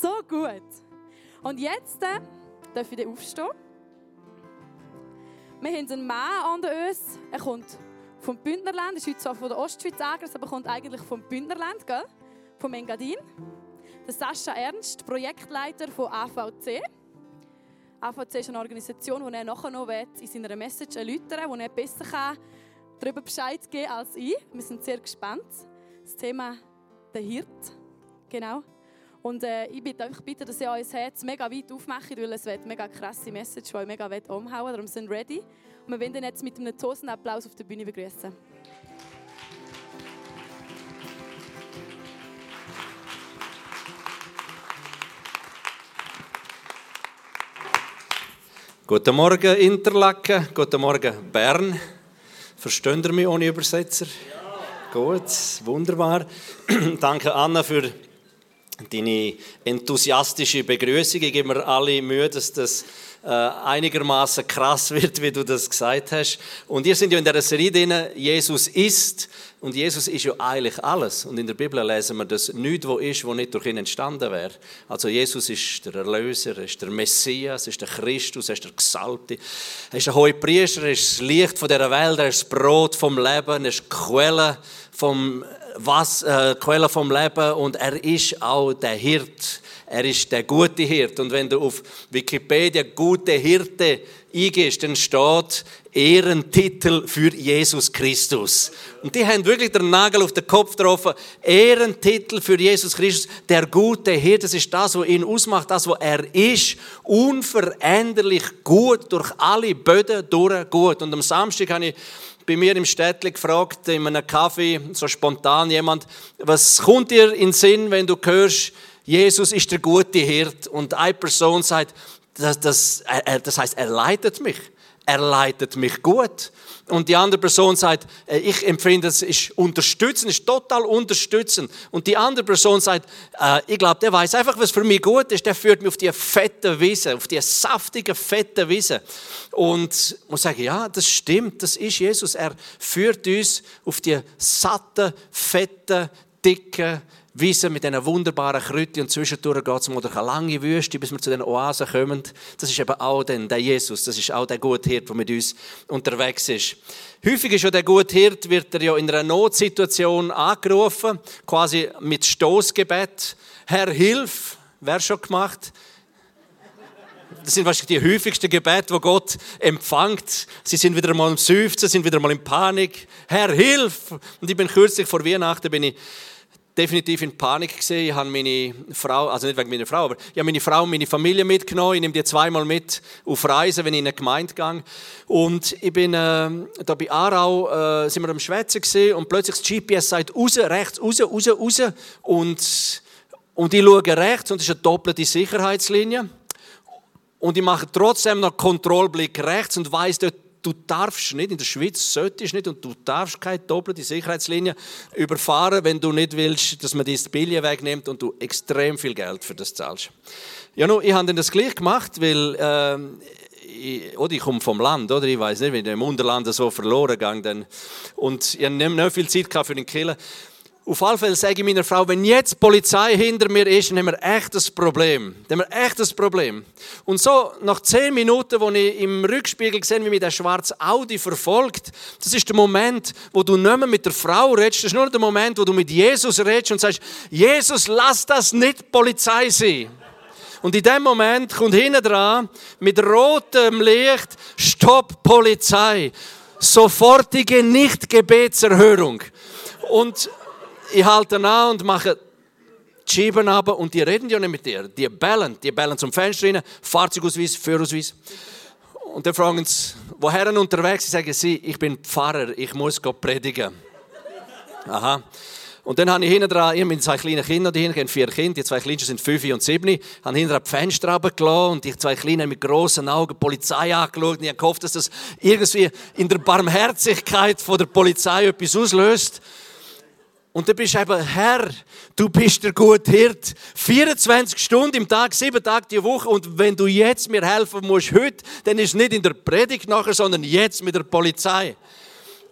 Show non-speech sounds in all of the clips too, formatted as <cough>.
so gut. Und jetzt äh, darf ich aufstehen. Wir haben einen Mann unter uns. Er kommt vom Bündnerland. Er ist heute zwar von der Ostschweiz angereist, aber kommt eigentlich vom Bündnerland, gell? vom Engadin. Der Sascha Ernst, Projektleiter von AVC. AVC ist eine Organisation, die er nachher noch in seiner Message erläutern will, wo er besser kann darüber Bescheid geben kann als ich. Wir sind sehr gespannt. Das Thema der Hirt. Genau. Und äh, ich bitte euch bitte, dass ihr euer Herz mega weit aufmacht, weil es wird mega krasse Message, die euch mega umhauen Darum sind ready. Und wir werden jetzt mit einem Tosenapplaus auf der Bühne begrüßen. Guten Morgen Interlaken, guten Morgen Bern. Versteht ihr mich ohne Übersetzer? Ja. Gut, wunderbar. <clears throat> Danke Anna für deine enthusiastische Begrüßung. Ich gebe mir alle Mühe, dass das äh, einigermaßen krass wird, wie du das gesagt hast. Und ihr sind ja in der Serie drin, Jesus ist. Und Jesus ist ja eigentlich alles. Und in der Bibel lesen wir, dass nichts, wo ist, wo nicht durch ihn entstanden wäre. Also Jesus ist der Erlöser, er ist der Messias, ist der Christus, er ist der Gesalbte. Er ist der hohe Priester, er ist das Licht von dieser Welt, er ist das Brot vom Leben, er ist die Quelle vom was, äh, Quelle vom Leben und er ist auch der Hirt. Er ist der gute Hirt. Und wenn du auf Wikipedia gute Hirte eingehst, dann steht Ehrentitel für Jesus Christus. Und die haben wirklich den Nagel auf den Kopf getroffen. Ehrentitel für Jesus Christus, der gute Hirt. Das ist das, was ihn ausmacht, das, was er ist. Unveränderlich gut, durch alle Böden durch gut. Und am Samstag habe ich bei mir im Städtli gefragt, in einem Kaffee, so spontan jemand, was kommt dir in den Sinn, wenn du hörst, Jesus ist der gute Hirt und eine Person sagt, das, das, das heißt, er leitet mich. Er leitet mich gut. Und die andere Person sagt, äh, ich empfinde es ist unterstützen, ist total unterstützen. Und die andere Person sagt, äh, ich glaube, der weiß einfach, was für mich gut ist. Der führt mich auf die fette Wiese, auf die saftige, fette Wiese. Und ich muss sagen, ja, das stimmt, das ist Jesus. Er führt uns auf die satte, fette, dicke Wiese mit diesen wunderbaren Kräutern und zwischendurch geht es mal durch eine lange Wüste, bis wir zu den Oasen kommen. Das ist eben auch dann der Jesus, das ist auch der gute Hirt, der mit uns unterwegs ist. Häufig ist ja der gute Hirt, wird er ja in einer Notsituation angerufen, quasi mit Stoßgebet. Herr, hilf! Wer schon gemacht? Das sind wahrscheinlich die häufigsten Gebete, die Gott empfängt. Sie sind wieder mal im Seufzen, sind wieder mal in Panik. Herr, hilf! Und ich bin kürzlich vor Weihnachten bin ich definitiv in Panik gesehen. Ich habe meine Frau, also nicht wegen meiner Frau, aber ich habe meine Frau und meine Familie mitgenommen. Ich nehme die zweimal mit auf Reisen, wenn ich in eine Gemeinde gehe. Und ich bin äh, da bei Aarau, äh, sind wir am Schwätzen gesehen und plötzlich das GPS sagt raus, rechts, raus, raus, raus. Und, und ich schaue rechts und es ist eine doppelte Sicherheitslinie. Und ich mache trotzdem noch Kontrollblick rechts und weiß dort du darfst nicht, in der Schweiz solltest nicht und du darfst keine doppelte Sicherheitslinie überfahren, wenn du nicht willst, dass man dir das Billion wegnimmt und du extrem viel Geld für das zahlst. Ja, no, ich habe dann das gleich gemacht, weil äh, ich, oder ich komme vom Land, oder ich weiß nicht, wenn ich im Unterland so verloren gegangen und ich habe nicht viel Zeit für den Killer. Auf alle Fälle sage ich meiner Frau, wenn jetzt die Polizei hinter mir ist, dann haben wir echt ein Problem. Dann haben wir echt ein Problem. Und so, nach zehn Minuten, wo ich im Rückspiegel sehe, wie mich der schwarze Audi verfolgt, das ist der Moment, wo du nicht mehr mit der Frau redest, das ist nur der Moment, wo du mit Jesus redest und sagst, Jesus, lass das nicht Polizei sein. Und in dem Moment kommt hinten dran mit rotem Licht, Stopp Polizei. Sofortige Nicht-Gebetserhörung. Und ich halte an und mache die Scheiben ab und die reden ja nicht mit dir. Die bellen, die bellen zum Fenster rein, Fahrzeugausweis, Führerausweis. Und dann fragen sie, woher unterwegs? Sie sagen, sie, ich bin Pfarrer, ich muss predigen. Aha. Und dann habe ich hinten dran, ich habe zwei kleine Kinder, die hinten vier Kinder, die zwei Kleinsten sind fünf und sieben, habe hinten dran die Fenster runtergelassen und die zwei Kleinen mit grossen Augen die Polizei angeschaut und ich habe gehofft, dass das irgendwie in der Barmherzigkeit von der Polizei etwas auslöst. Und du bist eben Herr, du bist der gute Hirt. 24 Stunden im Tag, sieben Tage die Woche. Und wenn du jetzt mir helfen musst, heute, dann ist nicht in der Predigt nachher, sondern jetzt mit der Polizei.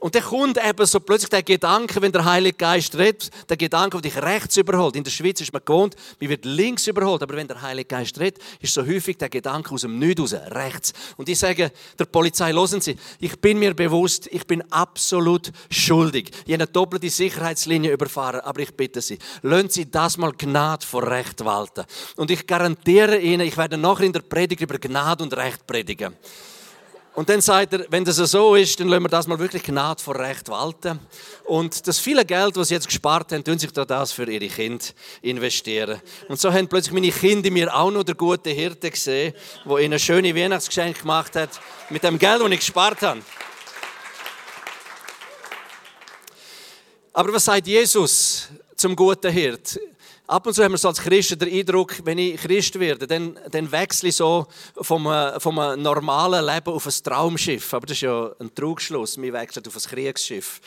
Und dann kommt eben so plötzlich der Gedanke, wenn der Heilige Geist redet, der Gedanke, der dich rechts überholt. In der Schweiz ist man gewohnt, man wird links überholt. Aber wenn der Heilige Geist redet, ist so häufig der Gedanke aus dem Nichts raus, rechts. Und ich sage der Polizei, hören Sie, ich bin mir bewusst, ich bin absolut schuldig. Ich habe eine doppelte Sicherheitslinie überfahren, aber ich bitte Sie, lassen Sie das mal Gnade vor Recht walten. Und ich garantiere Ihnen, ich werde nachher in der Predigt über Gnade und Recht predigen. Und dann sagt er, wenn das so ist, dann lassen wir das mal wirklich Gnade vor Recht walten. Und das viele Geld, das sie jetzt gespart haben, tun sich da das für ihre Kinder investieren. Und so haben plötzlich meine Kinder mir auch noch der gute Hirte gesehen, wo ihnen ein schönes Weihnachtsgeschenk gemacht hat, mit dem Geld, das ich gespart habe. Aber was sagt Jesus zum guten Hirt? Ab und zu haben wir so als Christen den Eindruck, wenn ich Christ werde, dann, dann wechsle ich so vom, äh, vom normalen Leben auf ein Traumschiff. Aber das ist ja ein Trugschluss. Wir wechseln auf ein Kriegsschiff.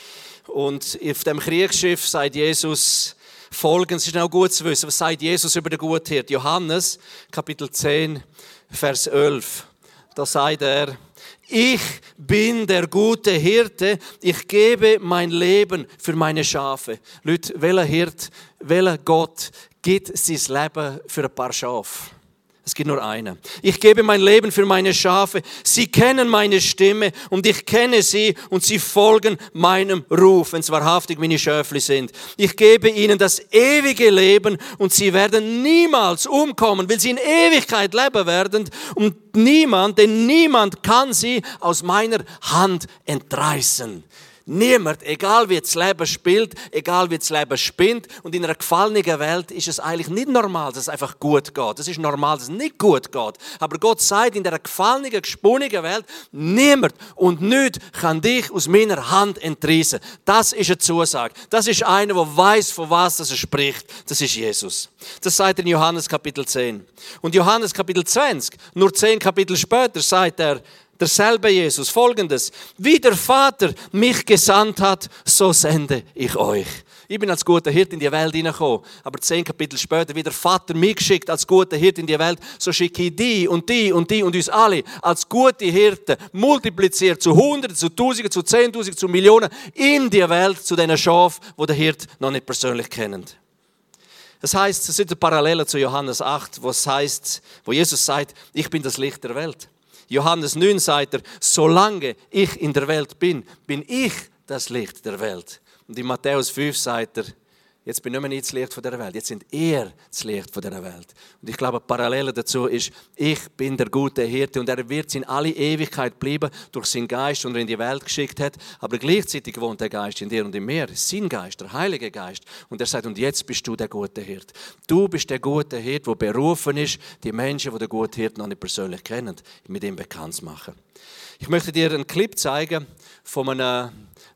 Und auf dem Kriegsschiff sagt Jesus folgendes, es ist auch gut zu wissen, was sagt Jesus über den Guthirt? Johannes, Kapitel 10, Vers 11. Da sagt er, ich bin der gute Hirte, ich gebe mein Leben für meine Schafe. Leute, welcher Hirt, welcher Gott gibt sein Leben für ein paar Schafe? Es gibt nur einen. Ich gebe mein Leben für meine Schafe. Sie kennen meine Stimme und ich kenne sie und sie folgen meinem Ruf, wenn es wahrhaftig meine Schöfli sind. Ich gebe ihnen das ewige Leben und sie werden niemals umkommen, weil sie in Ewigkeit leben werden und niemand, denn niemand kann sie aus meiner Hand entreißen. Niemand, egal wie das Leben spielt, egal wie das Leben spinnt. Und in einer gefallenen Welt ist es eigentlich nicht normal, dass es einfach gut geht. Es ist normal, dass es nicht gut geht. Aber Gott sagt in dieser gefallenen, gesponnenen Welt, niemand und nichts kann dich aus meiner Hand entreißen. Das ist eine Zusage. Das ist einer, der weiß, von was er spricht. Das ist Jesus. Das sagt er in Johannes Kapitel 10. Und Johannes Kapitel 20, nur zehn Kapitel später, sagt er, derselbe Jesus. Folgendes. Wie der Vater mich gesandt hat, so sende ich euch. Ich bin als guter Hirt in die Welt hineingekommen. Aber zehn Kapitel später, wie der Vater mich geschickt als guter Hirt in die Welt, so schicke ich die und die und die und uns alle als gute Hirten, multipliziert zu Hunderten, zu Tausenden, zu Zehntausenden, zu Millionen in die Welt, zu diesen Schafen, wo der Hirt noch nicht persönlich kennt. Das heißt, es sind Parallelen zu Johannes 8, wo es heißt, wo Jesus sagt, ich bin das Licht der Welt. Johannes 9 sagt er, solange ich in der Welt bin, bin ich das Licht der Welt. Und in Matthäus 5 sagt er, Jetzt bin ich nicht mehr das Licht der Welt, jetzt sind ihr das Licht der Welt. Und ich glaube, Parallele dazu ist, ich bin der gute Hirte und er wird in alle Ewigkeit bleiben durch seinen Geist, den er in die Welt geschickt hat. Aber gleichzeitig wohnt der Geist in dir und in mir, sein Geist, der Heilige Geist. Und er sagt, und jetzt bist du der gute Hirte. Du bist der gute Hirte, der berufen ist, die Menschen, die den guten Hirten noch nicht persönlich kennen, mit ihm bekannt zu machen. Ich möchte dir einen Clip zeigen von einem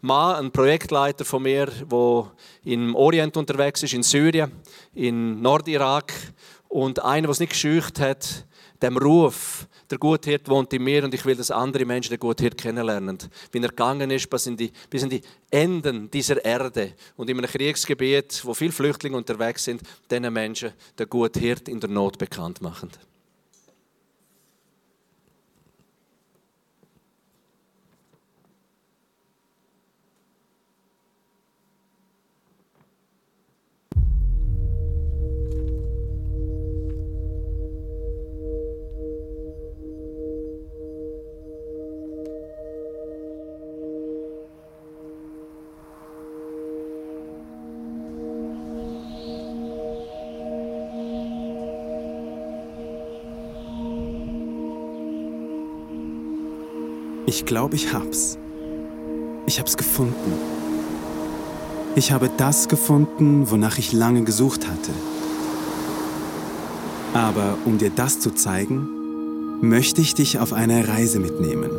Mann, ein Projektleiter von mir, der im Orient unterwegs ist, in Syrien, in Nordirak. Und einer, der es nicht gescheucht hat, dem Ruf, der Guthirt wohnt in mir und ich will, dass andere Menschen den Guthirt kennenlernen. Wie er gegangen ist bis in, die, bis in die Enden dieser Erde und in einem Kriegsgebiet, wo viele Flüchtlinge unterwegs sind, diesen Menschen den Guthirt in der Not bekannt machen. Ich glaube, ich hab's. Ich hab's gefunden. Ich habe das gefunden, wonach ich lange gesucht hatte. Aber um dir das zu zeigen, möchte ich dich auf eine Reise mitnehmen.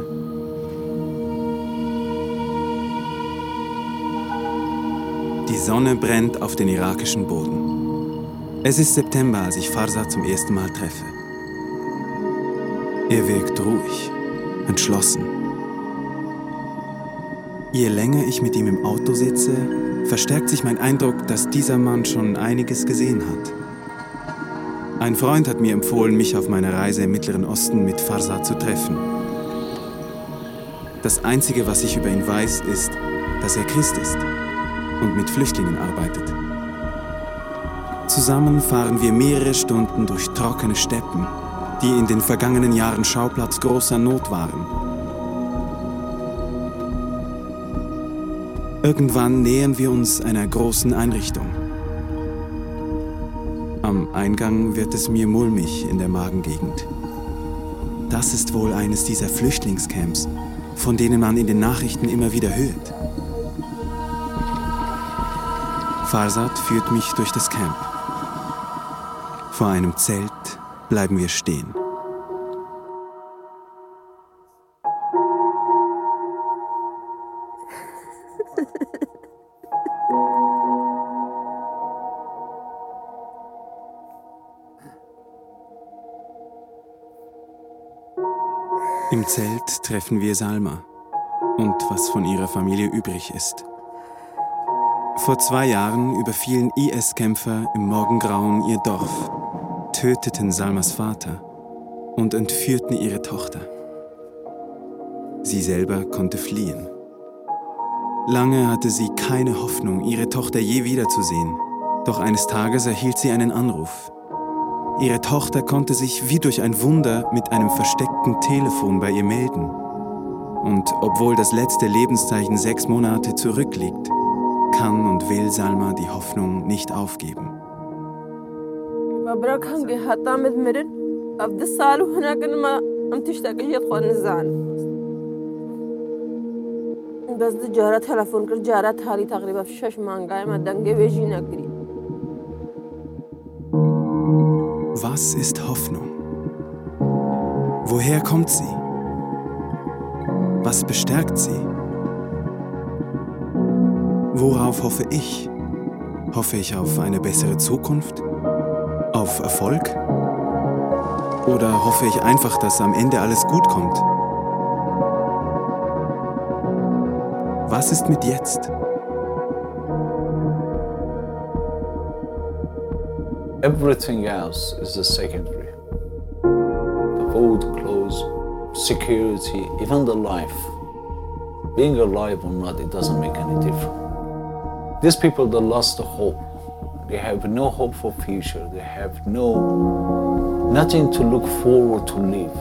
Die Sonne brennt auf den irakischen Boden. Es ist September, als ich Farsa zum ersten Mal treffe. Er wirkt ruhig, entschlossen. Je länger ich mit ihm im Auto sitze, verstärkt sich mein Eindruck, dass dieser Mann schon einiges gesehen hat. Ein Freund hat mir empfohlen, mich auf meiner Reise im Mittleren Osten mit Farsa zu treffen. Das Einzige, was ich über ihn weiß, ist, dass er Christ ist und mit Flüchtlingen arbeitet. Zusammen fahren wir mehrere Stunden durch trockene Steppen, die in den vergangenen Jahren Schauplatz großer Not waren. Irgendwann nähern wir uns einer großen Einrichtung. Am Eingang wird es mir mulmig in der Magengegend. Das ist wohl eines dieser Flüchtlingscamps, von denen man in den Nachrichten immer wieder hört. Farsad führt mich durch das Camp. Vor einem Zelt bleiben wir stehen. <laughs> Im Zelt treffen wir Salma und was von ihrer Familie übrig ist. Vor zwei Jahren überfielen IS-Kämpfer im Morgengrauen ihr Dorf, töteten Salmas Vater und entführten ihre Tochter. Sie selber konnte fliehen. Lange hatte sie keine Hoffnung, ihre Tochter je wiederzusehen. Doch eines Tages erhielt sie einen Anruf. Ihre Tochter konnte sich wie durch ein Wunder mit einem versteckten Telefon bei ihr melden. Und obwohl das letzte Lebenszeichen sechs Monate zurückliegt, kann und will Salma die Hoffnung nicht aufgeben. بس جارة تلفون کرد جارة حالی تقریبا شش مانگای ما دنگه ویژی نگری Was ist Hoffnung? Woher kommt sie? Was bestärkt sie? Worauf hoffe ich? Hoffe ich auf eine bessere Zukunft? Auf Erfolg? Oder hoffe ich einfach, dass am Ende alles gut kommt? Was ist mit jetzt? Everything else is a secondary. The food, clothes, security, even the life. Being alive or not, it doesn't make any difference. These people that lost the hope, they have no hope for future. They have no nothing to look forward to live.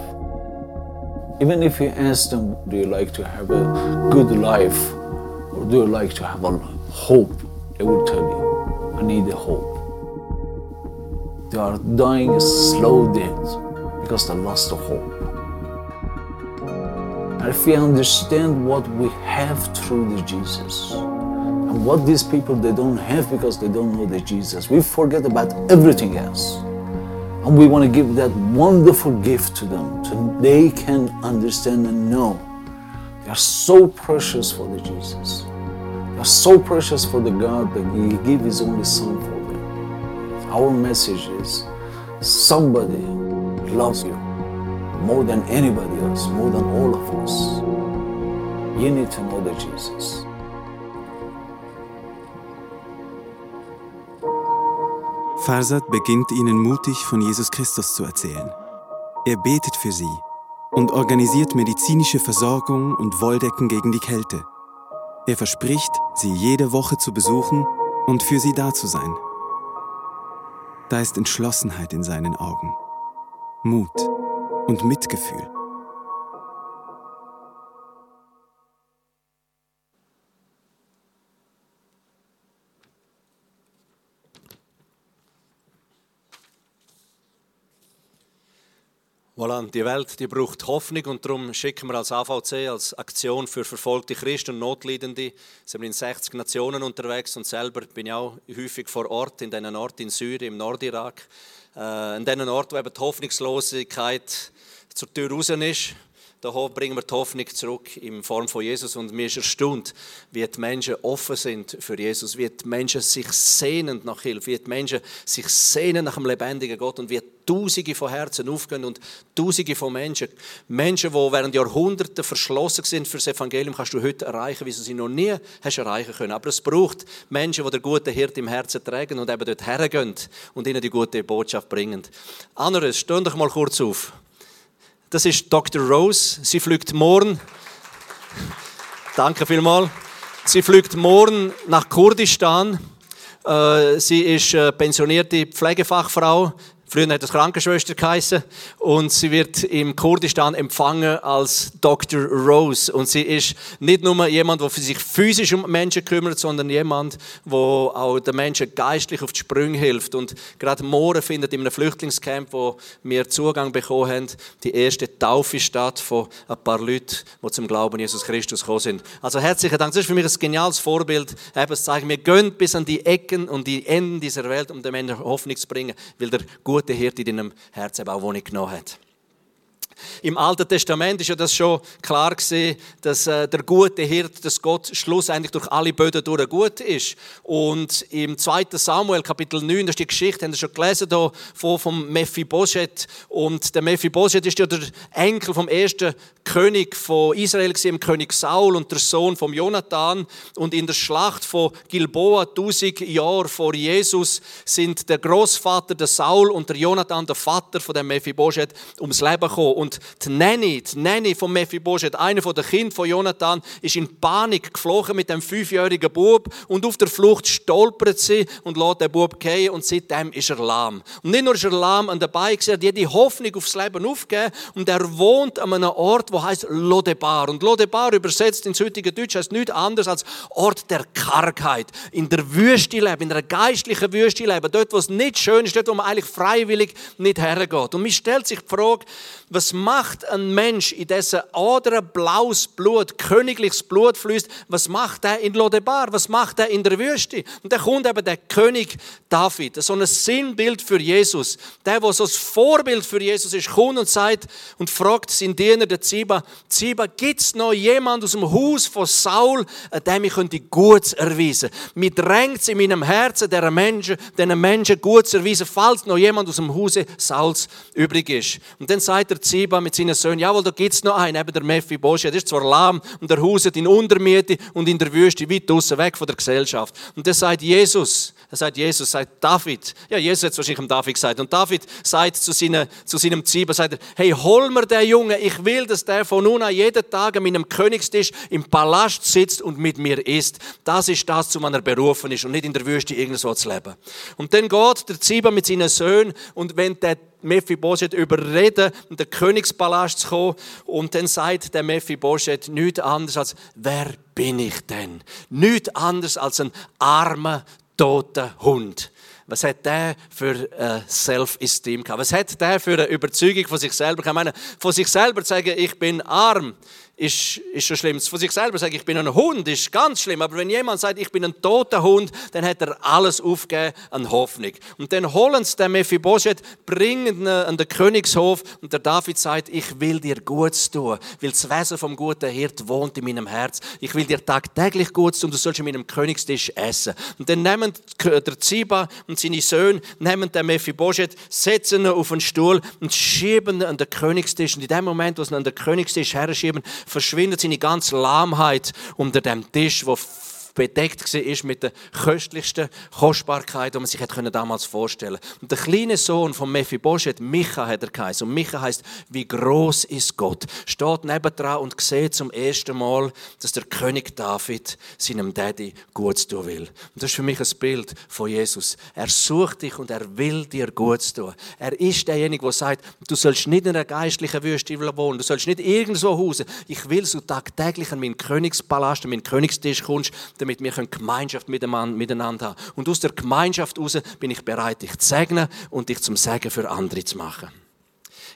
Even if you ask them, do you like to have a good life do you like to have a hope? They will tell you, I need a hope. They are dying a slow death because they lost the hope. And if we understand what we have through the Jesus and what these people they don't have because they don't know the Jesus, we forget about everything else. And we want to give that wonderful gift to them so they can understand and know they are so precious for the Jesus. Are so precious for the God that He gave His only Son for them. Our message is somebody loves you more than anybody else, more than all of us. You need to know the Jesus. Farsad beginnt ihnen mutig von Jesus Christus zu erzählen. Er betet für sie und organisiert medizinische Versorgung und Wolldecken gegen die Kälte. Er verspricht, sie jede Woche zu besuchen und für sie da zu sein. Da ist Entschlossenheit in seinen Augen, Mut und Mitgefühl. Voilà, die Welt die braucht Hoffnung und darum schicken wir als AVC, als Aktion für verfolgte Christen und Notleidende, sind wir in 60 Nationen unterwegs und selber bin ich auch häufig vor Ort, in diesen Orten in Syrien, im Nordirak, äh, in diesen Orten, wo eben die Hoffnungslosigkeit zur Tür raus ist. Da bringen wir die Hoffnung zurück in Form von Jesus und mir ist erstaunt, wie die Menschen offen sind für Jesus, wie die Menschen sich sehnen nach Hilfe, wie die Menschen sich sehnen nach dem lebendigen Gott und wie Tausende von Herzen aufgehen und Tausende von Menschen, Menschen, die während Jahrhunderten verschlossen sind für das Evangelium, kannst du heute erreichen, wie du sie noch nie hast erreichen können. Aber es braucht Menschen, die der gute Hirt im Herzen tragen und eben dort hergehen und ihnen die gute Botschaft bringen. Anderes, steh doch mal kurz auf. Das ist Dr. Rose. Sie fliegt morgen. Danke vielmals. Sie fliegt morgen nach Kurdistan. Äh, sie ist äh, pensionierte Pflegefachfrau Früher hat es Krankenschwester geheißen und sie wird im Kurdistan empfangen als Dr. Rose und sie ist nicht nur jemand, der sich physisch um Menschen kümmert, sondern jemand, der auch den Menschen geistlich auf die Sprünge hilft und gerade morgen findet in einem Flüchtlingscamp, wo wir Zugang bekommen haben, die erste Taufe statt von ein paar Leuten, die zum Glauben Jesus Christus gekommen sind. Also herzlichen Dank. Das ist für mich ein geniales Vorbild. Eben, es zeigt, wir gehen bis an die Ecken und die Enden dieser Welt, um den Menschen Hoffnung zu bringen, weil der gute Hirte in deinem Herzen auch Wohnung genommen hat. Im Alten Testament ist ja das schon klar gesehen, dass äh, der gute Hirt, dass Gott schlussendlich durch alle Böden durch gut ist. Und im 2. Samuel Kapitel 9, das ist die Geschichte, haben Sie schon gelesen hier, von vom Mephibosheth. Und der Mephibosheth ist ja der Enkel vom ersten König von Israel gewesen, König Saul und der Sohn von Jonathan. Und in der Schlacht von Gilboa, 1000 Jahre vor Jesus, sind der Großvater, der Saul und der Jonathan, der Vater von dem Mephibosheth, ums Leben gekommen. Und die Nanny, die Nanny von Mephibosheth, einer der Kinder von Jonathan, ist in Panik geflogen mit dem fünfjährigen Bub und auf der Flucht stolpert sie und lässt den Bub gehen und seitdem ist er lahm. Und nicht nur ist er lahm und dabei, er hat jede Hoffnung aufs Leben aufgegeben und er wohnt an einem Ort, wo heißt Lodebar. Und Lodebar übersetzt ins heutige Deutsch heißt nichts anderes als Ort der Kargheit. In der Wüste leben, in der geistlichen Wüste leben, dort, wo es nicht schön ist, dort, wo man eigentlich freiwillig nicht hergeht. Und mich stellt sich die Frage, was macht ein Mensch, in dessen Adern blaues Blut, königliches Blut fließt? Was macht er in Lodebar? Was macht er in der Wüste? Und da kommt eben der König David, so ein Sinnbild für Jesus. Der, der so ein Vorbild für Jesus ist, kommt und sagt und fragt seinen Diener, der Ziba, Ziba, gibt es noch jemand aus dem Haus von Saul, dem ich könnte Gutes erweisen? Mir drängt es in meinem Herzen, der Menschen, diesen Menschen Gutes erweisen, falls noch jemand aus dem Hause Sauls übrig ist. Und dann sagt der Ziba mit seinen Söhnen, jawohl, da gibt es noch einen, eben der Mephibosheth, der ist zwar lahm und der hauset in Untermiete und in der Wüste weit draussen weg von der Gesellschaft. Und dann sagt Jesus, er sagt Jesus, sagt David, ja, Jesus hat es wahrscheinlich dem David gesagt, und David sagt zu, seine, zu seinem Ziba, sagt er, hey, hol mir den Jungen, ich will, dass der von nun an jeden Tag an meinem Königstisch im Palast sitzt und mit mir isst. Das ist das, zu man er berufen ist und nicht in der Wüste irgendwo zu leben. Und dann geht der Ziba mit seinen Söhnen und wenn der Mephibosheth überreden, in den Königspalast zu kommen. Und dann sagt der Mephibosheth nichts anderes als, wer bin ich denn? Nichts anderes als ein armer, toter Hund. Was hat der für äh, Self-Esteem gehabt? Was hat der für eine Überzeugung von sich selber? Ich meine, von sich selber zu sagen, ich bin arm, ist, ist schon schlimm. Von sich selber sagen, ich bin ein Hund, ist ganz schlimm. Aber wenn jemand sagt, ich bin ein toter Hund, dann hat er alles aufgegeben an Hoffnung. Und dann holen sie den Mephibosheth, bringen ihn an den Königshof und der David sagt, ich will dir Gutes tun, weil das Wesen vom guten Hirt wohnt in meinem Herz. Ich will dir tagtäglich Gutes tun, du sollst in meinem Königstisch essen. Und dann nehmen der Ziba und seine Söhne, nehmen den Mephibosheth, setzen ihn auf einen Stuhl und schieben ihn an den Königstisch. Und in dem Moment, wo sie ihn an den Königstisch her schieben, verschwindet seine ganze Lahmheit unter dem Tisch, wo bedeckt war mit der köstlichsten Kostbarkeit, die man sich damals vorstellen konnte. Und der kleine Sohn von Mephibosheth, Micha hat er geheißen. Und Micha heißt, wie groß ist Gott? Steht nebendran und sieht zum ersten Mal, dass der König David seinem Daddy gut tun will. Und das ist für mich ein Bild von Jesus. Er sucht dich und er will dir gut tun. Er ist derjenige, der sagt, du sollst nicht in einer geistlichen Wüste wohnen, du sollst nicht irgendwo hausen. Ich will, so tagtäglich an meinen Königspalast, an meinen Königstisch kommst, damit wir Gemeinschaft miteinander haben. Und aus der Gemeinschaft heraus bin ich bereit, dich zu segnen und dich zum Segen für andere zu machen.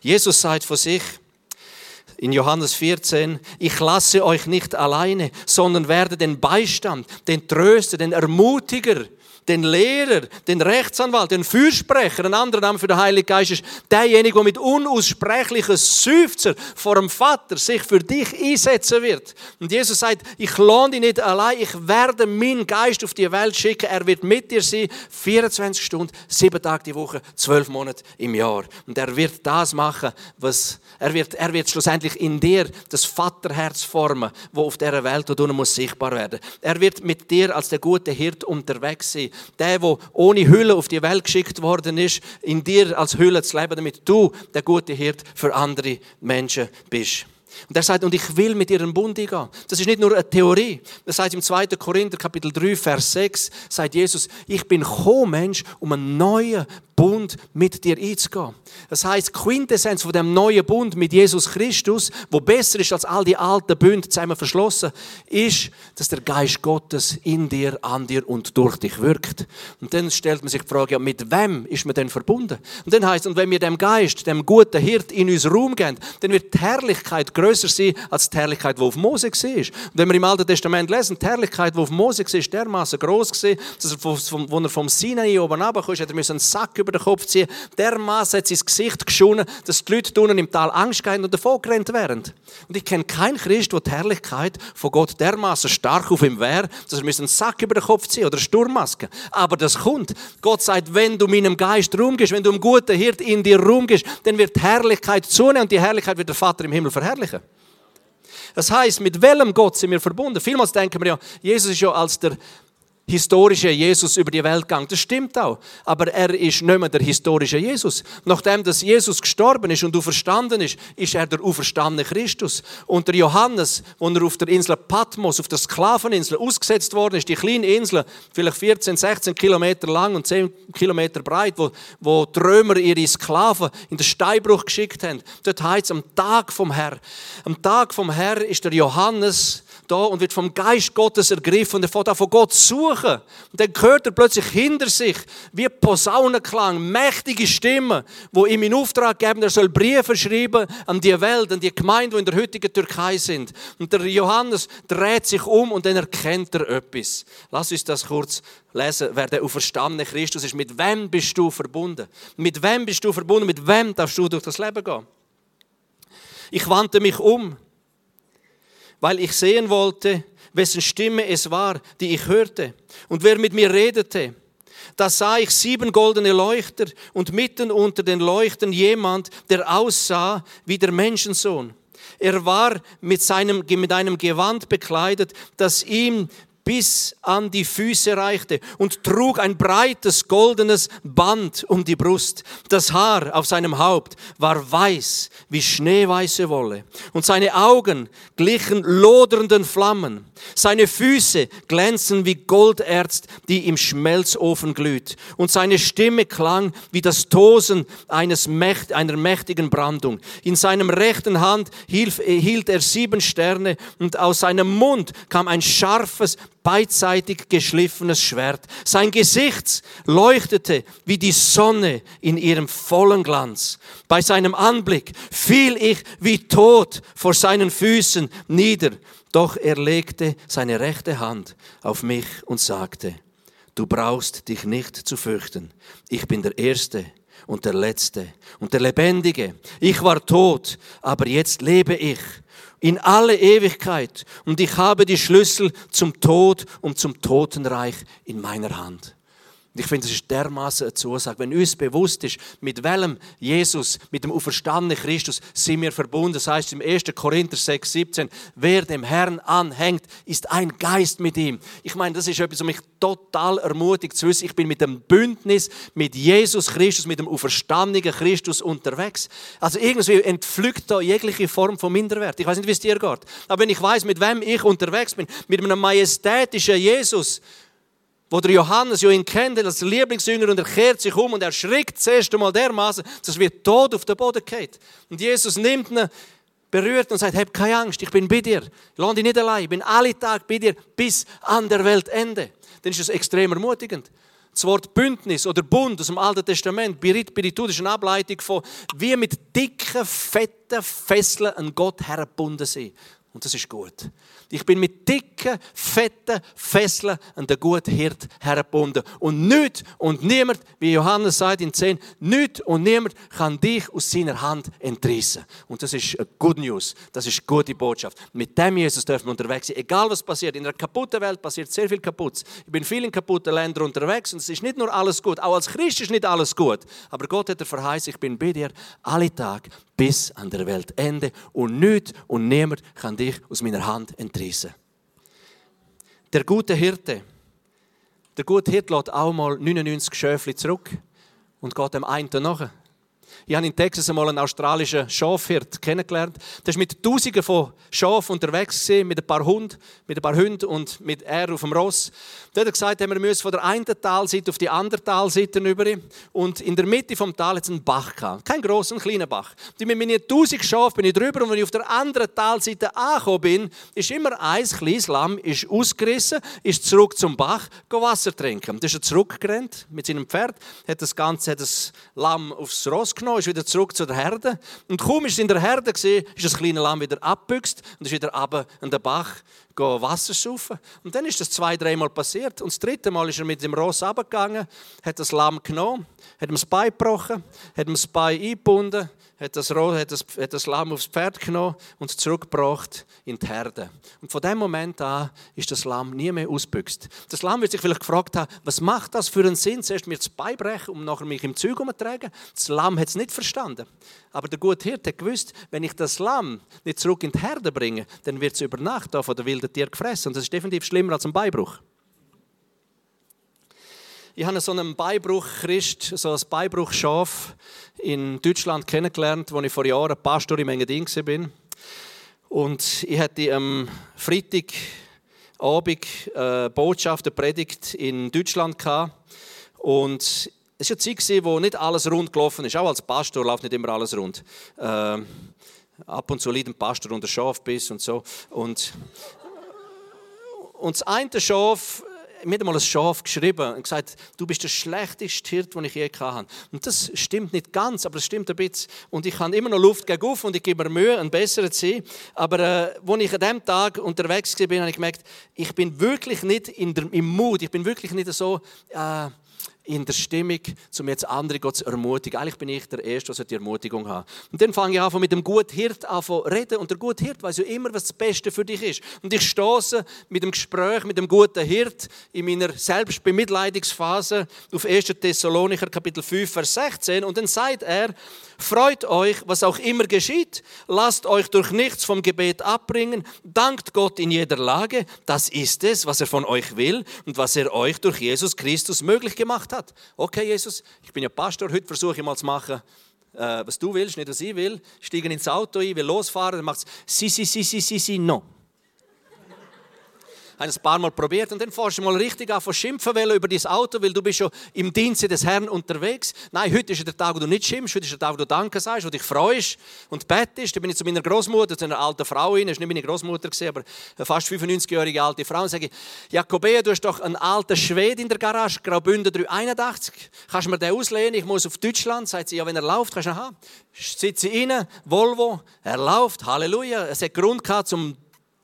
Jesus sagt von sich, in Johannes 14, ich lasse euch nicht alleine, sondern werde den Beistand, den Tröster, den Ermutiger, den Lehrer, den Rechtsanwalt, den Fürsprecher, ein anderer Name für den Heiligen Geist ist derjenige, der mit unaussprechlichen Seufzer vor dem Vater sich für dich einsetzen wird. Und Jesus sagt, ich lohne dich nicht allein, ich werde meinen Geist auf die Welt schicken, er wird mit dir sein, 24 Stunden, sieben Tage die Woche, zwölf Monate im Jahr. Und er wird das machen, was, er wird, er wird schlussendlich in dir das Vaterherz formen, wo auf dieser Welt, du muss sichtbar werden. Er wird mit dir als der gute Hirt unterwegs sein der, der ohne Hülle auf die Welt geschickt worden ist, in dir als Hülle zu leben, damit du der gute Hirt für andere Menschen bist. Und er sagt, und ich will mit ihr einen Bund eingehen. Das ist nicht nur eine Theorie. Das heißt im 2. Korinther Kapitel 3, Vers 6, sagt Jesus, ich bin gekommen, Mensch, um einen neuen Bund mit dir einzugehen. Das heißt, Quintessenz von dem neuen Bund mit Jesus Christus, wo besser ist als all die alten Bünde zusammen verschlossen, ist, dass der Geist Gottes in dir, an dir und durch dich wirkt. Und dann stellt man sich die Frage, ja, mit wem ist man denn verbunden? Und dann heißt, und wenn wir dem Geist, dem guten Hirt in uns Raum geben, dann wird die Herrlichkeit größer sein als die Herrlichkeit, die auf Mose war. Und wenn wir im Alten Testament lesen, die Herrlichkeit, die auf Mose war, ist dermaßen groß gewesen, dass er, wo er vom Sinai oben runterkam, hat er einen Sack über den Kopf ziehen. Dermaßen hat sein Gesicht geschonen, dass die Leute unten im Tal Angst hatten und davon gerannt wären. Und ich kenne keinen Christ, der die Herrlichkeit von Gott dermaßen stark auf ihm wäre, dass er einen Sack über den Kopf ziehen oder eine Sturmmaske. Aber das kommt. Gott sagt, wenn du meinem Geist Raum wenn du einem guten Hirt in dir Raum dann wird die Herrlichkeit zunehmen und die Herrlichkeit wird der Vater im Himmel verherrlichen. Das heißt, mit welchem Gott sind wir verbunden? Vielmals denken wir ja, Jesus ist ja als der historische Jesus über die Welt gegangen. Das stimmt auch. Aber er ist nicht mehr der historische Jesus. Nachdem dass Jesus gestorben ist und auferstanden ist, ist er der auferstandene Christus. Und der Johannes, als er auf der Insel Patmos, auf der Sklaveninsel, ausgesetzt worden ist, die kleine Insel, vielleicht 14, 16 Kilometer lang und 10 Kilometer breit, wo, wo die Römer ihre Sklaven in den Steinbruch geschickt haben. Dort heißt es am Tag vom Herr. Am Tag vom Herr ist der Johannes da und wird vom Geist Gottes ergriffen und er fängt an von Gott suchen. Und dann hört er plötzlich hinter sich, wie Posaunenklang, mächtige Stimmen, wo ihm in Auftrag geben, er soll Briefe schreiben an die Welt, an die Gemeinde, die in der heutigen Türkei sind. Und der Johannes dreht sich um und dann erkennt er etwas. Lass uns das kurz lesen, wer der auferstandene Christus ist. Mit wem bist du verbunden? Mit wem bist du verbunden? Mit wem darfst du durch das Leben gehen? Ich wandte mich um weil ich sehen wollte, wessen Stimme es war, die ich hörte und wer mit mir redete. Da sah ich sieben goldene Leuchter und mitten unter den Leuchtern jemand, der aussah wie der Menschensohn. Er war mit, seinem, mit einem Gewand bekleidet, das ihm bis an die Füße reichte und trug ein breites goldenes Band um die Brust. Das Haar auf seinem Haupt war weiß wie schneeweiße Wolle und seine Augen glichen lodernden Flammen. Seine Füße glänzen wie Golderz, die im Schmelzofen glüht und seine Stimme klang wie das Tosen eines Mächt, einer mächtigen Brandung. In seinem rechten Hand hielt er sieben Sterne und aus seinem Mund kam ein scharfes, beidseitig geschliffenes Schwert. Sein Gesicht leuchtete wie die Sonne in ihrem vollen Glanz. Bei seinem Anblick fiel ich wie tot vor seinen Füßen nieder. Doch er legte seine rechte Hand auf mich und sagte, du brauchst dich nicht zu fürchten. Ich bin der Erste und der Letzte und der Lebendige. Ich war tot, aber jetzt lebe ich in alle Ewigkeit und ich habe die Schlüssel zum Tod und zum Totenreich in meiner Hand. Ich finde, das ist dermaßen eine Zusage. Wenn uns bewusst ist, mit welchem Jesus, mit dem auferstandenen Christus sind wir verbunden. Das heißt im 1. Korinther 6, 17, wer dem Herrn anhängt, ist ein Geist mit ihm. Ich meine, das ist etwas, was mich total ermutigt zu wissen. Ich bin mit dem Bündnis mit Jesus Christus, mit dem auferstandenen Christus unterwegs. Also irgendwie entpflückt da jegliche Form von Minderwert. Ich weiß nicht, wie es dir geht. Aber wenn ich weiß, mit wem ich unterwegs bin, mit einem majestätischen Jesus, wo der Johannes ja ihn kennt als Lieblingsjünger und er kehrt sich um und er schrickt das erste Mal dermaßen, dass wir tot auf den Boden geht. Und Jesus nimmt ihn, berührt und sagt, hab keine Angst, ich bin bei dir. Lass dich nicht allein, ich bin alle Tage bei dir bis an der Weltende. Dann ist das extrem ermutigend. Das Wort Bündnis oder Bund aus dem Alten Testament, Birit, Biritud, ist eine Ableitung von, wie mit dicken, fetten Fesseln an Gott hergebunden sind. Und das ist gut. Ich bin mit dicken, fetten Fesseln an den guten Hirt hergebunden. Und nichts und niemand, wie Johannes sagt in 10, nichts und niemand kann dich aus seiner Hand entreißen. Und das ist Good News. Das ist eine gute Botschaft. Mit dem Jesus dürfen wir unterwegs sein. Egal was passiert. In einer kaputten Welt passiert sehr viel kaputt. Ich bin in vielen kaputten Ländern unterwegs und es ist nicht nur alles gut. Auch als Christ ist nicht alles gut. Aber Gott hat er verheißen, ich bin bei dir alle Tage bis an der Weltende. Und nichts und niemand kann dich aus meiner Hand entreißen. Der gute Hirte, der gute Hirte lädt auch mal 99 Schöfli zurück und geht dem einen nach. Ich habe in Texas einmal einen australischen Schafhirt kennengelernt. Der ist mit Tausenden von Schafen unterwegs mit ein paar Hunden, mit ein paar Hunden und mit er auf dem Ross. Der hat gesagt, wir müssen von der einen Talseite auf die andere Talseite rüber. Und in der Mitte vom Tal hat es einen Bach gehabt. Kein grosser, ein kleiner Bach. Und mit meinen tausend Schafen bin ich drüber und wenn ich auf der anderen Talseite angekommen bin, ist immer ein kleines Lamm ist ausgerissen, ist zurück zum Bach, go Wasser trinken. Dann ist er zurückgerannt mit seinem Pferd, hat das Ganze, hat das Lamm aufs Ross genommen, ist wieder zurück zu der Herde. Und kaum ist es in der Herde gesehen, ist das kleine Lamm wieder abbüchst und ist wieder runter an den Bach Wasser saufen. Und dann ist das zwei, dreimal passiert. Und das dritte Mal ist er mit dem Ross runtergegangen, hat das Lamm genommen, hat ihm das Bein gebrochen, hat ihm das Bein eingebunden, hat das, hat, das, hat das Lamm aufs Pferd genommen und zurückgebracht in die Herde. Und von dem Moment an ist das Lamm nie mehr ausbüchst. Das Lamm wird sich vielleicht gefragt haben, was macht das für einen Sinn, zuerst mir das Bein brechen, um nachher mich im Zeug umzutragen? Das Lamm hat es nicht verstanden. Aber der gute Hirte hat gewusst, wenn ich das Lamm nicht zurück in die Herde bringe, dann wird es über Nacht von der wilden Tier gefressen. Und das ist definitiv schlimmer als ein Beibruch. Ich habe so einen Beibruch-Christ, so ein Beibruch-Schaf in Deutschland kennengelernt, wo ich vor Jahren Pastor im Engadin war. Und ich hatte am Freitagabend eine Botschaft, eine Predigt in Deutschland gehabt. Und es war eine Zeit, wo nicht alles rund gelaufen ist. Auch als Pastor läuft nicht immer alles rund. Äh, ab und zu liegt ein Pastor unter Schafbiss und so. Und, und das eine Schaf mir hat mal ein Schaf geschrieben und gesagt, du bist der schlechteste Hirt, den ich je hatte. Und das stimmt nicht ganz, aber es stimmt ein bisschen. Und ich habe immer noch Luft gegen und ich gebe mir Mühe, ein besserer zu sein. Aber äh, als ich an diesem Tag unterwegs war, habe ich gemerkt, ich bin wirklich nicht in der, im Mut, ich bin wirklich nicht so... Äh, in der Stimmung, um jetzt andere zu ermutigen. Eigentlich bin ich der Erste, der die Ermutigung hat. Und dann fange ich an, mit dem guten Hirt an zu reden. Und der gute Hirt weiß ja immer, was das Beste für dich ist. Und ich stoße mit dem Gespräch mit dem guten Hirt in meiner Selbstbemitleidungsphase auf 1. Thessalonicher Kapitel 5, Vers 16. Und dann sagt er, Freut euch, was auch immer geschieht. Lasst euch durch nichts vom Gebet abbringen. Dankt Gott in jeder Lage. Das ist es, was er von euch will und was er euch durch Jesus Christus möglich gemacht hat. Okay, Jesus, ich bin ja Pastor. Heute versuche ich mal zu machen, äh, was du willst, nicht was ich will. Stiegen ins Auto ein, will losfahren, dann macht es si, si, si, si, si, si, no ein paar Mal probiert und dann fährst du mal richtig an von schimpfen über dein Auto, weil du bist schon im Dienste des Herrn unterwegs. Nein, heute ist der Tag, wo du nicht schimpfst, heute ist der Tag, wo du Danke sagst, wo dich freust und bettest. Da bin ich zu meiner Großmutter, zu einer alten Frau hin, das war nicht meine Großmutter, aber eine fast 95-jährige alte Frau und sage, Jakobea, du hast doch einen alten Schwed in der Garage, Graubünden 381. Kannst du mir den auslehnen? Ich muss auf Deutschland. Sagt sie, ja, wenn er läuft, kannst du haben. Sitze rein, Volvo, er läuft, Halleluja. Es hat Grund gehabt, zum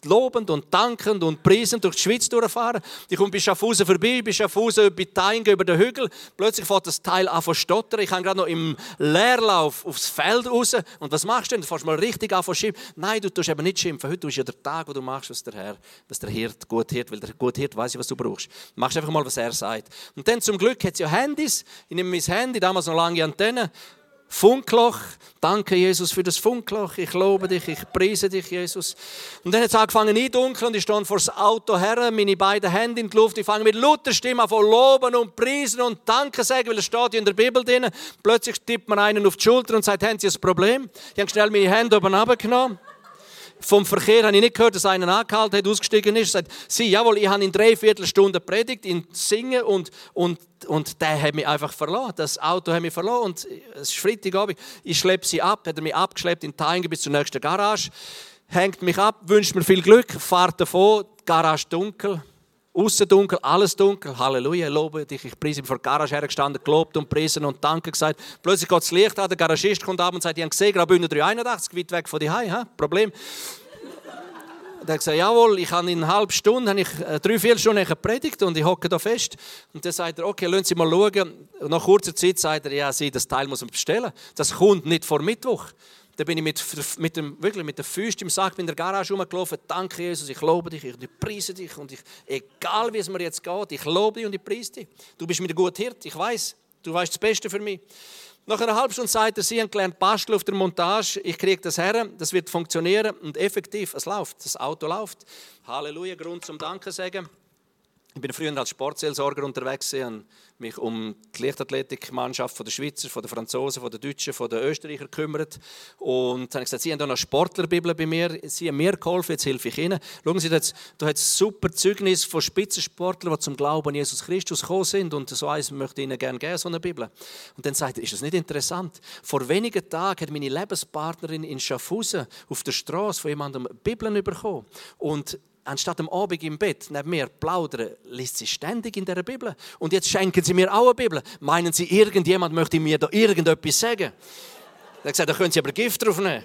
lobend und dankend und priesend durch die Schweiz durchfahren. Ich komme bei Schaffhausen vorbei, bei Schaffhausen bei Taingen über den Hügel. Plötzlich fährt das Teil an zu stottern. Ich kann gerade noch im Leerlauf aufs Feld raus. Und was machst du denn? Du fährst mal richtig an zu schimpfen. Nein, du tust eben nicht schimpfen. Heute ist ja der Tag, wo du machst, was der Herr, was der Hirt gut Hirt, weil der gut Hirt weiß, was du brauchst. Du machst einfach mal, was er sagt. Und dann zum Glück hat es ja Handys. Ich nehme mein Handy, damals noch lange Antenne. Funkloch. Danke, Jesus, für das Funkloch. Ich lobe dich, ich preise dich, Jesus. Und dann hat es angefangen eindunkeln und ich stand vor das Auto her, meine beiden Hände in die Luft. Ich fange mit lauter Stimme an von loben und preisen und Danke sagen, weil es steht in der Bibel drin. Plötzlich tippt man einen auf die Schulter und sagt, haben Sie ein Problem? Ich habe schnell meine Hände oben runtergenommen. Vom Verkehr habe ich nicht gehört, dass einer angehalten hat, ausgestiegen ist. Sagt, sie, jawohl, ich habe in drei Viertelstunden predigt, in Singen und, und, und der hat mich einfach verloren. Das Auto hat mich verloren und es ist Freitagabend. Ich schleppe sie ab, hat er mich abgeschleppt in Taingen bis zur nächsten Garage, hängt mich ab, wünscht mir viel Glück, fahrt davon, Garage dunkel. Außen dunkel, alles dunkel. Halleluja, lobe dich. Ich preise. Ich vor der Garage hergestanden, gelobt und priesen und Danke gesagt. Plötzlich geht das Licht an, der Garagist kommt ab und sagt, ich habe gesehen, Graubünden 381, weit weg von dir. Problem. Und er gesagt, jawohl, ich habe in einer halben Stunde, habe ich, äh, drei, vier Stunden gepredigt und ich hocke da fest. Und dann sagt er, okay, lassen Sie mal schauen. Und nach kurzer Zeit sagt er, ja, Sie, das Teil muss man bestellen. Das kommt nicht vor Mittwoch. Da bin ich mit, mit, dem, wirklich mit den Füßen im Sack in der Garage rumgelaufen. Danke, Jesus, ich lobe dich, ich preise dich. Und ich, egal wie es mir jetzt geht, ich lobe dich und ich preise dich. Du bist mir der gute Hirt, ich weiß, du weißt das Beste für mich. Nach einer halben Stunde sagt er, Sie haben gelernt basteln auf der Montage, ich kriege das her, das wird funktionieren und effektiv, es läuft, das Auto läuft. Halleluja, Grund zum Danke sagen. Ich bin früher als Sportseelsorger unterwegs und mich um die Leichtathletikmannschaft der Schweizer, von der Franzosen, von der Deutschen, von den Österreicher gekümmert. Und dann habe ich gesagt, Sie haben hier eine Sportlerbibel bei mir, Sie haben mir geholfen, jetzt helfe ich Ihnen. Schauen Sie, da hat es super Zeugnis von Spitzensportlern, die zum Glauben an Jesus Christus gekommen sind. Und so eins möchte ich Ihnen gerne geben, so eine Bibel. Und dann sagt er, ist das nicht interessant? Vor wenigen Tagen hat meine Lebenspartnerin in Schaffhausen auf der Straße von jemandem Bibeln bekommen. Und anstatt am Abend im Bett neben mir plaudern, liest sie ständig in der Bibel. Und jetzt schenken sie mir auch eine Bibel. Meinen sie, irgendjemand möchte mir da irgendetwas sagen? Hat gesagt, da können sie aber Gift drauf nehmen.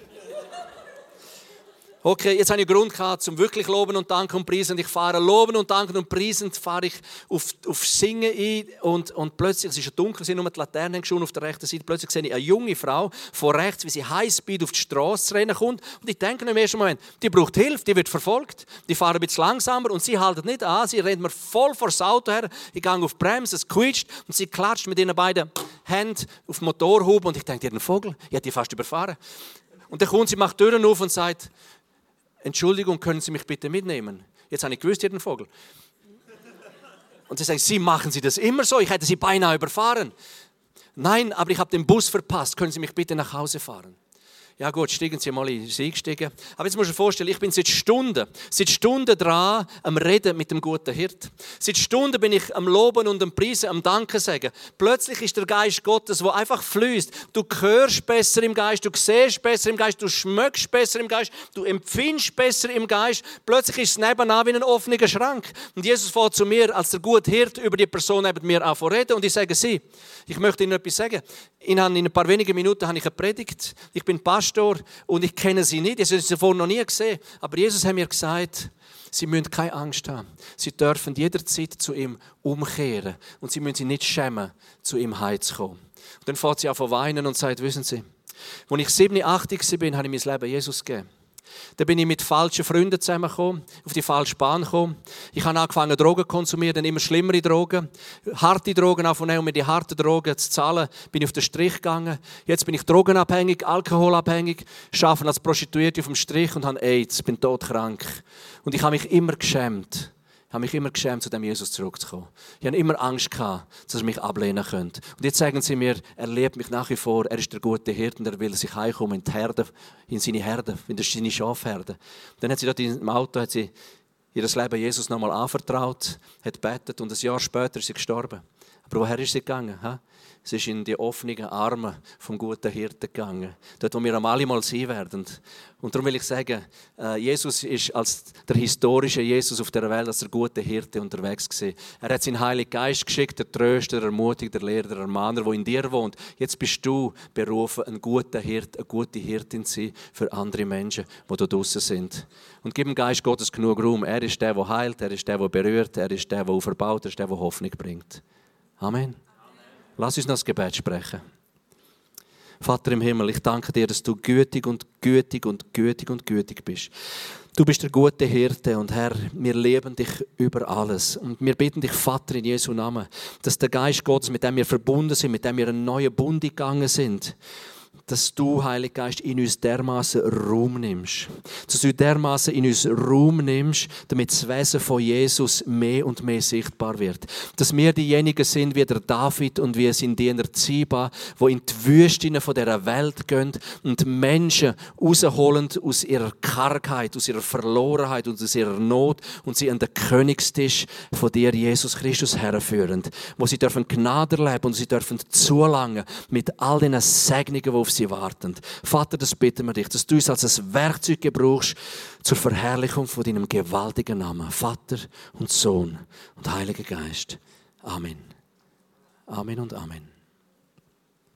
Okay, jetzt habe ich Grund gehabt, zum wirklich loben und danken und preisen. Ich fahre loben und danken und preisen, fahre ich auf, auf Singen ein und, und plötzlich, es ist dunkel, sind nur die Laternen schon auf der rechten Seite, plötzlich sehe ich eine junge Frau von rechts, wie sie Highspeed auf die Straße rennen kommt und ich denke im ersten Moment, die braucht Hilfe, die wird verfolgt, die fahren ein bisschen langsamer und sie halten nicht an, sie rennt mir voll vor das Auto her, ich gehe auf die Bremse, es quietscht und sie klatscht mit ihren beiden Händen auf den Motorhub und ich denke, ihr Vogel, ich hätte die fast überfahren. Und dann kommt sie, macht die Türen auf und sagt, Entschuldigung, können Sie mich bitte mitnehmen? Jetzt habe ich gewusst, jeden Vogel. Und sie sagen, Sie machen Sie das immer so? Ich hätte Sie beinahe überfahren. Nein, aber ich habe den Bus verpasst. Können Sie mich bitte nach Hause fahren? Ja gut, steigen Sie mal in Sie eingestiegen. Aber jetzt muss ich mir vorstellen, ich bin seit Stunden, seit Stunden dran am Reden mit dem guten Hirt. Seit Stunden bin ich am Loben und am Preisen, am Danken sagen. Plötzlich ist der Geist Gottes, der einfach fließt. Du hörst besser im Geist, du siehst besser im Geist, du schmeckst besser im Geist, du empfindest besser im Geist. Plötzlich ist es nebenan wie ein offener Schrank. Und Jesus fährt zu mir als der gute Hirt über die Person neben mir an reden und ich sage sie, ich möchte Ihnen etwas sagen. In ein paar wenigen Minuten habe ich eine Predigt. Ich bin Pastor und ich kenne Sie nicht. Ich habe Sie vorher noch nie gesehen. Aber Jesus hat mir gesagt, Sie müssen keine Angst haben. Sie dürfen jederzeit zu ihm umkehren. Und Sie müssen sich nicht schämen, zu ihm heimzukommen. Und dann fährt sie von weinen und sagt, wissen Sie, als ich 87 war, habe ich mein Leben Jesus gegeben. Dann bin ich mit falschen Freunden zusammengekommen, auf die falsche Bahn gekommen. Ich habe angefangen, Drogen zu konsumieren, dann immer schlimmere Drogen. Harte Drogen aufzunehmen, um mir die harten Drogen zu zahlen. Bin ich auf den Strich gegangen. Jetzt bin ich drogenabhängig, alkoholabhängig, arbeite als Prostituierte auf dem Strich und habe AIDS, bin todkrank. Und ich habe mich immer geschämt habe mich immer geschämt, zu dem Jesus zurückzukommen. Ich habe immer Angst gehabt, dass er mich ablehnen könnte. Und jetzt sagen sie mir, er liebt mich nach wie vor, er ist der gute Hirte, er will sich heimkommen in die Herde, in seine Herde, in seine Schafherde. Dann hat sie dort im Auto hat sie ihr Leben Jesus nochmal anvertraut, hat betet und ein Jahr später ist sie gestorben. Aber woher ist sie gegangen? Ha? Es ist in die offenen Arme vom guten Hirten gegangen. Dort, wo wir am alle mal sein werden. Und darum will ich sagen, äh, Jesus ist als der historische Jesus auf der Welt, als der gute Hirte unterwegs gewesen. Er hat seinen Heiligen Geist geschickt, der Tröster, der Ermutiger, der Lehrer, der Ermahner, der in dir wohnt. Jetzt bist du berufen, ein guter Hirt, eine gute Hirtin zu sein für andere Menschen, die da draußen sind. Und gib dem Geist Gottes genug Raum. Er ist der, der heilt, er ist der, der berührt, er ist der, der verbaut, er ist der, der Hoffnung bringt. Amen. Lass uns noch das Gebet sprechen. Vater im Himmel, ich danke dir, dass du gütig und gütig und gütig und gütig bist. Du bist der gute Hirte und Herr, wir lieben dich über alles. Und wir bitten dich, Vater, in Jesu Namen, dass der Geist Gottes, mit dem wir verbunden sind, mit dem wir einen neuen Bund gegangen sind, dass du, Heiliger Geist, in uns dermaßen Raum nimmst. Dass du dermaßen in uns Raum nimmst, damit das Wesen von Jesus mehr und mehr sichtbar wird. Dass wir diejenigen sind, wie der David und wie in Diener Ziba, wo in die Wüstinnen von dieser Welt gehen und Menschen rausholen aus ihrer Kargheit, aus ihrer Verlorenheit und aus ihrer Not und sie an den Königstisch von dir, Jesus Christus, herführen. Wo sie dürfen Gnade erleben und sie dürfen zulangen mit all den Segnungen, die auf sie sie warten. Vater, das bitten wir dich, dass du uns als ein Werkzeug gebrauchst zur Verherrlichung von deinem gewaltigen Namen. Vater und Sohn und Heiliger Geist. Amen. Amen und Amen.